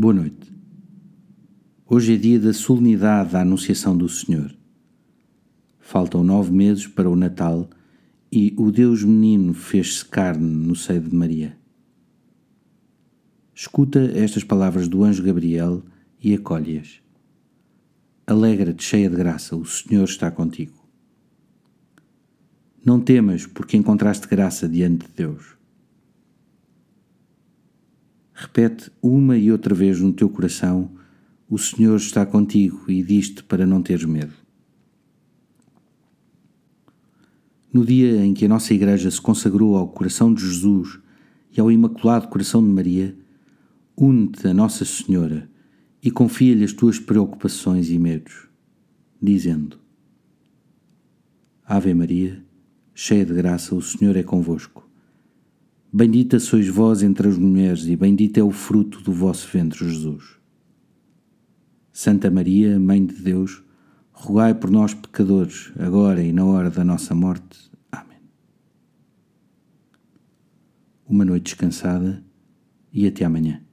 Boa noite. Hoje é dia da solenidade da Anunciação do Senhor. Faltam nove meses para o Natal e o Deus Menino fez-se carne no seio de Maria. Escuta estas palavras do anjo Gabriel e acolhe-as. Alegra-te, cheia de graça, o Senhor está contigo. Não temas, porque encontraste graça diante de Deus. Repete uma e outra vez no teu coração: O Senhor está contigo e diz-te para não teres medo. No dia em que a nossa Igreja se consagrou ao coração de Jesus e ao Imaculado Coração de Maria, une-te a Nossa Senhora e confia-lhe as tuas preocupações e medos, dizendo: Ave Maria, cheia de graça, o Senhor é convosco. Bendita sois vós entre as mulheres, e bendito é o fruto do vosso ventre, Jesus. Santa Maria, Mãe de Deus, rogai por nós, pecadores, agora e na hora da nossa morte. Amém. Uma noite descansada e até amanhã.